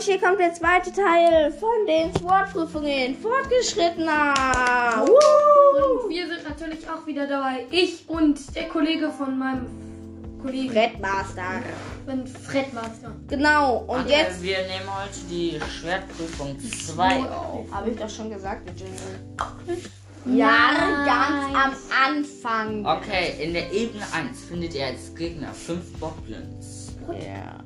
Und hier kommt der zweite Teil von den SWOT-Prüfungen. Fortgeschrittener. Woo! Und wir sind natürlich auch wieder dabei. Ich und der Kollege von meinem Kollegen. Brettmaster. Bin Fredmaster. Genau. Und Okay, jetzt Wir nehmen heute die Schwertprüfung 2 auf. habe ich doch schon gesagt, Jingle. Ja, ganz am Anfang. Okay, in der Ebene 1 findet ihr als Gegner 5 Bockblins. Ja.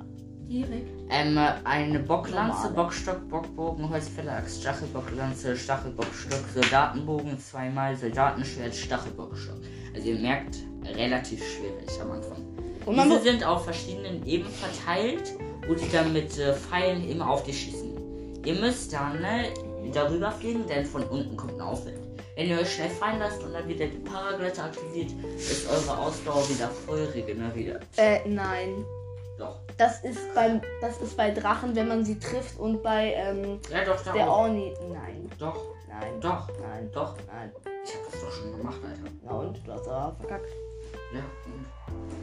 Direkt. Ähm, eine Bocklanze, Normale. Bockstock, Bockbogen, Holzfäller, Stachelbocklanze, Stachelbockstock, Soldatenbogen, zweimal Soldatenschwert, Stachelbockstock. Also ihr merkt, relativ schwierig am Anfang. Und Diese sind auf verschiedenen Ebenen verteilt, wo die dann mit äh, Pfeilen immer auf dich schießen. Ihr müsst dann ne, darüber fliegen, denn von unten kommt ein Aufwind. Wenn ihr euch schnell fallen lasst und dann wieder die Paragleiter aktiviert, ist eure Ausdauer wieder voll regeneriert. Äh, nein. Doch. Das ist beim, das ist bei Drachen, wenn man sie trifft und bei ähm, Ja, doch, der doch. Orni. Nein, Doch, nein, doch, nein, doch. nein. Ich hab das doch schon gemacht, Alter. Na und du hast aber verkackt. Ja.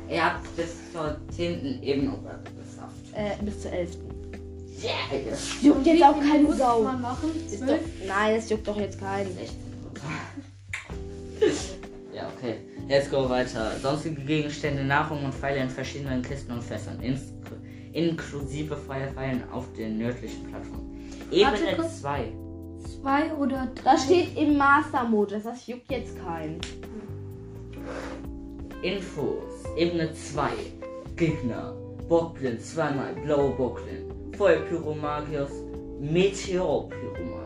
Ihr habt bis zur 10. Ebene geschafft. Äh, bis zur 11. Yeah. Juckt jetzt auch keine Muss Sau. man machen. Ist doch, nein, es juckt doch jetzt keinen. 16. ja, okay. Jetzt go weiter. Sonstige Gegenstände, Nahrung und Pfeile in verschiedenen Kisten und Fässern. Ins inklusive Feuerpfeilen auf den nördlichen Plattformen. Ebene kurz. 2. Zwei oder drei. Das steht im Master-Modus, das juckt jetzt keinen. Infos. Ebene 2. Gegner. Bockblind, zweimal blaue Bockblind. Feuerpyromagios. Meteorpyromagios.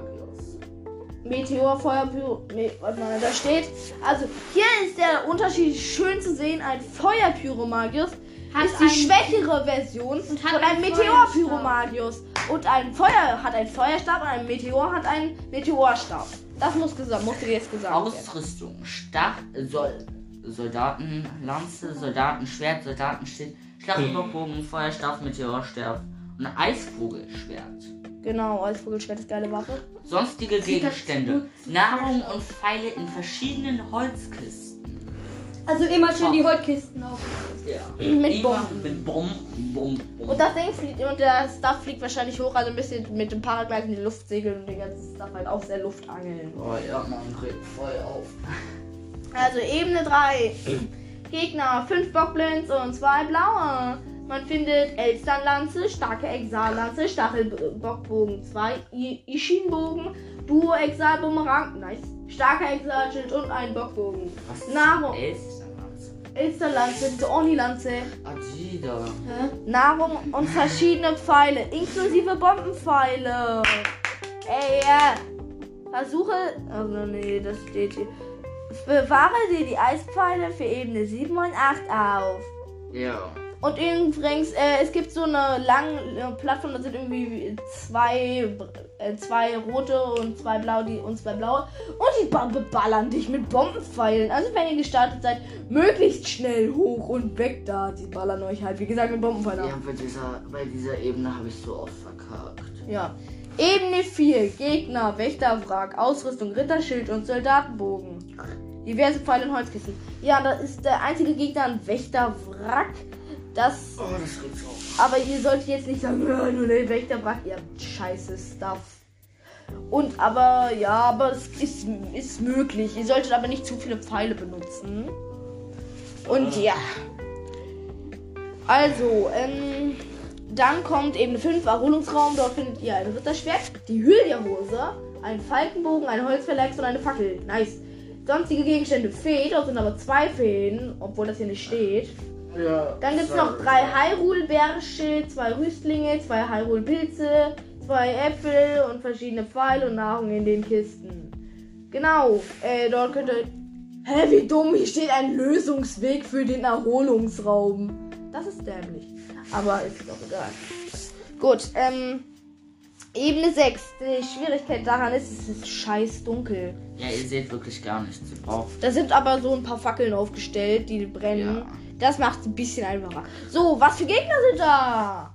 Meteor, Feuer, Pyro. Nee, warte mal, da steht. Also, hier ist der Unterschied schön zu sehen. Ein Feuerpyromagius Hat ist die schwächere Version Und hat von einem Meteorpyromagius. Und ein Feuer hat einen Feuerstab und ein Meteor hat einen Meteorstab. Das muss gesagt, musste jetzt gesagt werden. Ausrüstung. Stach, Soll, Soldatenlanze, Soldatenschwert, Soldatenschild, Stachelbockbogen, Feuerstab, Meteorstab und Eisvogelschwert. Genau, als Vogelschwert ist geile Waffe. Sonstige Gegenstände. Nahrung und Pfeile in verschiedenen Holzkisten. Also immer schön die Holzkisten auf. Ja. Mit Immer Bomben. Mit Bomben. Bomben, Bomben. Und das Ding fliegt, und der Stuff fliegt wahrscheinlich hoch, also ein bisschen mit dem Paragliden in die Luft segeln und den ganzen Stuff halt aus der Luft angeln. Oh ja, man regt voll auf. Also Ebene 3. Gegner 5 Bockblins und 2 blaue. Man findet Elsternlanze, starke Exallanze, Stachelbockbogen 2, Ishinbogen, Duo Exalbumerang, nice, starker Exalschild und ein Bockbogen. Was ist Nahrung. Elsternlanze? Elsternlanze, Orni-Lanze, Adida. Nahrung und verschiedene Pfeile, inklusive Bombenpfeile. Ey, ja. Versuche. Also, nee, das steht hier. Bewahre dir die Eispfeile für Ebene 7 und 8 auf. Ja. Und übrigens, äh, es gibt so eine lange Plattform, da sind irgendwie zwei, äh, zwei rote und zwei blaue die, und zwei blaue. Und die ba- beballern dich mit Bombenpfeilen. Also wenn ihr gestartet seid, möglichst schnell hoch und weg da. Die ballern euch halt, wie gesagt, mit Bombenpfeilen. Ja, bei dieser, bei dieser Ebene habe ich so oft verkackt. Ja. Ebene 4. Gegner, Wächterwrack, Ausrüstung, Ritterschild und Soldatenbogen. Diverse Pfeile und Holzkissen. Ja, da ist der einzige Gegner ein Wächterwrack. Das. Oh, das auf. Aber ihr solltet jetzt nicht sagen, "Ja, nur der Wächterwrack, ihr habt scheiße Stuff. Und aber, ja, aber es ist, ist möglich. Ihr solltet aber nicht zu viele Pfeile benutzen. Und ja. Also, ähm, dann kommt Ebene 5, Erholungsraum. Dort findet ihr ein Ritterschwert, die Hylia-Hose, einen Falkenbogen, eine Holzverlex und eine Fackel. Nice. Sonstige Gegenstände Fee, dort sind aber zwei Feen, obwohl das hier nicht steht. Ja. Dann gibt es noch drei Hyrule-Bärsche, zwei Rüstlinge, zwei Hyrule-Pilze, zwei Äpfel und verschiedene Pfeile und Nahrung in den Kisten. Genau, äh, dort könnt ihr. Hä, wie dumm, hier steht ein Lösungsweg für den Erholungsraum. Das ist dämlich. Aber ist doch egal. Gut, ähm. Ebene 6. Die Schwierigkeit daran ist, es ist scheiß dunkel. Ja, ihr seht wirklich gar nichts. Ihr braucht. Da sind aber so ein paar Fackeln aufgestellt, die brennen. Ja. Das macht es ein bisschen einfacher. So, was für Gegner sind da?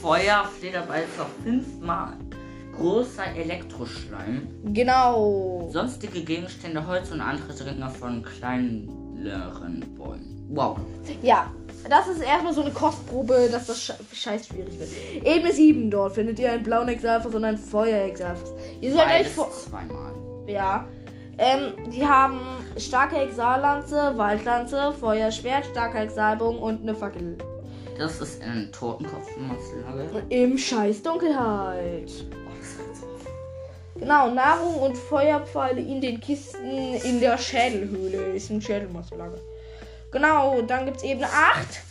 Feuer, Flederbeißer fünfmal. Großer Elektroschleim. Genau. Sonstige Gegenstände, Holz und andere Dinger von kleineren Bäumen. Wow. Ja, das ist erstmal so eine Kostprobe, dass das sche scheiß schwierig wird. Ebene 7 dort findet ihr einen blauen Exalfos und einen Feuer-Exalfos. Ihr sollt euch vor. zweimal. Ja. Ähm, die haben starke Exallanze, Waldlanze, Feuerschwert, starke Exalbogen und eine Fackel. Das ist ein Totenkopf-Monsterlager. Im Scheiß Dunkelheit. Oh, so. Genau, Nahrung und Feuerpfeile in den Kisten in der Schädelhöhle. Ist ein Schädelmonsterlager. Genau, dann gibt's Ebene 8.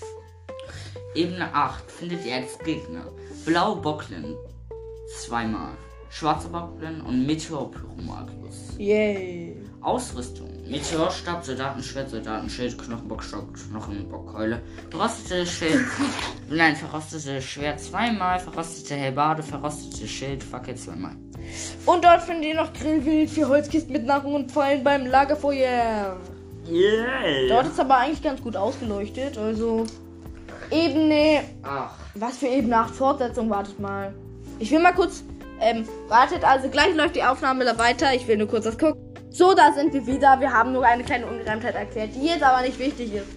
Ebene 8 findet ihr als Gegner Blau Bocklin zweimal, Schwarzer Bocklin und Meteor Pyromagus. Yay. Ausrüstung: Meteorstab, Soldatenschwert, Soldatenschild, Knochenbockstock, Knochenbockkeule, verrostete Schild, nein, verrostete Schwert zweimal, verrostete Helbade, verrostete Schild, Fackel zweimal. Und dort findet ihr noch Grillwild, vier Holzkisten mit Nahrung und Pfeilen beim Lagerfeuer. Yeah. Dort ist aber eigentlich ganz gut ausgeleuchtet. Also Ebene. Ach, Was für Ebene 8 Fortsetzung? Wartet mal. Ich will mal kurz. Ähm, wartet, also gleich läuft die Aufnahme da weiter. Ich will nur kurz das gucken. So, da sind wir wieder. Wir haben nur eine kleine Ungereimtheit erklärt, die jetzt aber nicht wichtig ist.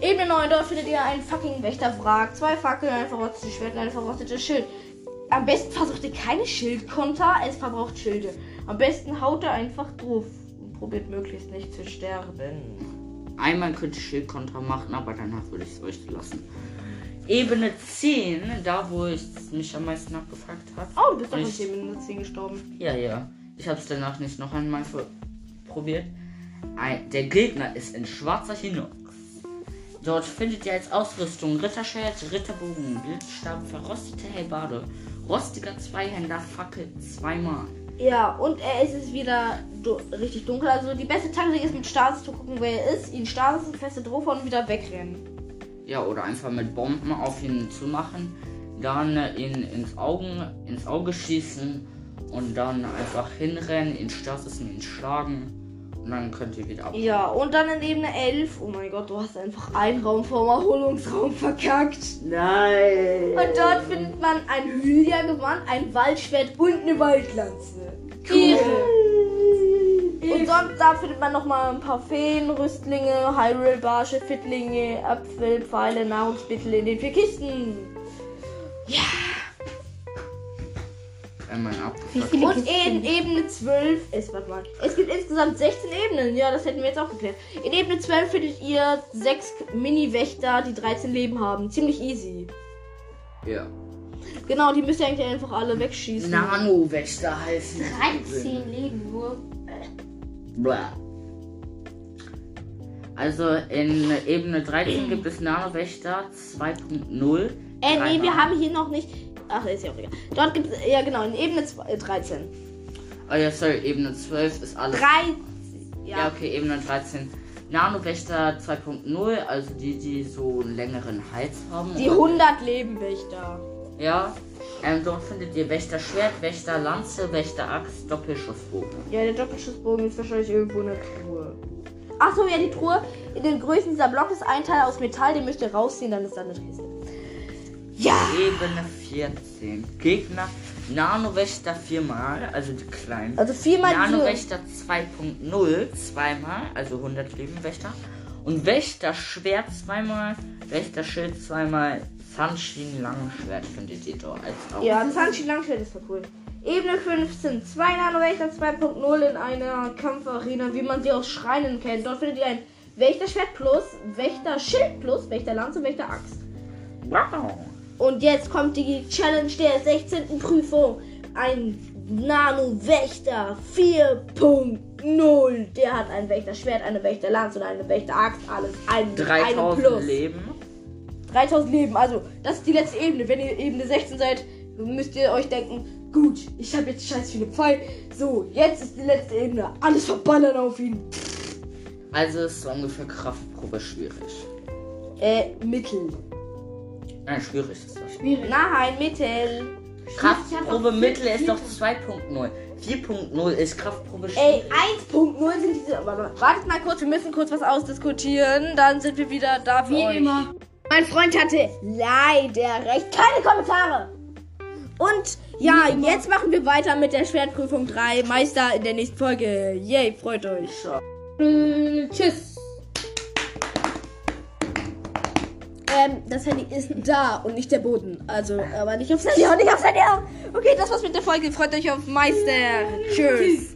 Ebene 9, dort findet ihr einen fucking Wächterwrack, zwei Fackeln, ein verrostetes Schwert und ein verrostetes Schild. Am besten versucht ihr keine Schildkonter, es verbraucht Schilde. Am besten haut ihr einfach drauf und probiert möglichst nicht zu sterben. einmal könnte ich Schildkonter machen, aber danach würde ich es euch lassen. Ebene 10, da wo ich mich am meisten abgefragt habe. Oh, du bist doch Ich- aus Ebene 10 gestorben. Ja, ja. Ich habe es danach nicht noch einmal probiert. Ein, der Gegner ist in schwarzer Hinox. Dort findet ihr als Ausrüstung Ritterschwert, Ritterbogen, Blitzstab, verrostete Helbade, rostiger Zweihänder, Fackel zweimal. Ja, und er ist es wieder du richtig dunkel. Also die beste Taktik ist mit Stasis zu gucken, wer er ist, ihn Stasis feste drauf und wieder wegrennen. Ja, oder einfach mit Bomben auf ihn zu machen, dann ihn ins, Augen, ins Auge schießen und dann einfach hinrennen, ihn stasissen, ihn schlagen und dann könnt ihr wieder ab. Ja, und dann in Ebene 11. Oh mein Gott, du hast einfach einen Raum vom Erholungsraum verkackt. Nein! Und dort findet man ein Hylia-Gewand, ein Waldschwert und eine Waldlanze. Da findet man noch mal ein paar Feen, Rüstlinge, Hyrule-Barsche, Fittlinge, Äpfel, Pfeile, Nahrungsmittel in den vier Kisten. Viele Und in Ebene 12 ist, warte mal, es gibt insgesamt 16 Ebenen. Ja, das hätten wir jetzt auch geklärt. In Ebene 12 findet ihr sechs Mini-Wächter, die 13 Leben haben. Ziemlich easy. Ja. Genau, die müsst ihr eigentlich einfach alle wegschießen. Nano-Wächter heißen. die. 13 Leben nur. Blah. Also in Ebene 13 gibt es Nano-Wächter 2.0. Äh, nee, wir haben hier noch nicht. Ach, ist ja auch egal. Dort gibt es, ja genau, in Ebene zwei- äh, 13. Oh ja, sorry, Ebene 12 ist alles. Drei. Ja, Ja. okay, Ebene 13. Nano-Wächter 2.0, also die, die so einen längeren Hals haben. Die 100 Leben-Wächter. Ja. Ähm, dort findet ihr Wächter-Schwert, Wächter-Lanze, Wächter-Axt, Doppelschussbogen. Ja, der Doppelschussbogen ist wahrscheinlich irgendwo in der Truhe. Achso, ja, die Truhe. In den Größen dieser Block ist ein Teil aus Metall, den müsst ihr rausziehen, dann ist da eine Kiste. Ja! Ebene 14. Gegner Nano-Wächter viermal, also die kleinen. Also viermal. Nano-Wächter 2.0 zweimal, also 100 Lebenwächter. Und Wächter-Schwert zweimal, Wächter-Schild zweimal, Sunshine Langschwert findet ihr dort als auch. Ja, Zanchi Langschwert ist voll cool. Ebene 15. Zwei Nano-Wächter 2.0 in einer Kampfarena, wie man sie aus Schreinen kennt. Dort findet ihr ein Wächterschwert plus, Wächter-Schild plus, Wächter-Lanze, Wächter-Axt. Wow. Und jetzt kommt die Challenge der 16. Prüfung. Ein Nano-Wächter 4.0. Der hat ein Wächterschwert, eine Wächterlanze und eine Wächteraxt. Alles ein, eine 3000 Plus. Leben. 3000 Leben. Also, das ist die letzte Ebene. Wenn ihr Ebene 16 seid, müsst ihr euch denken, gut, ich habe jetzt scheiß viele Pfeile. So, jetzt ist die letzte Ebene. Alles verballern auf ihn. Also ist so ungefähr Kraftprobe schwierig. Äh, Mittel. Nein, schwierig ist das. Schwierig. Nein, Mittel. Kraftprobe Mittel ist doch 2.0. 4.0 ist Kraftprobe Ey, schwierig. 1.0 sind diese. Warte, wartet mal kurz, wir müssen kurz was ausdiskutieren. Dann sind wir wieder da für Wie euch. immer. Mein Freund hatte leider recht. Keine Kommentare! Und ja, jetzt machen wir weiter mit der Schwertprüfung 3. Meister in der nächsten Folge. Yay, freut euch. Äh, tschüss. ähm, das Handy ist da und nicht der Boden. Also, aber nicht aufs Handy, nicht aufs Handy. Okay, das war's mit der Folge. Freut euch auf Meister. Tschüss.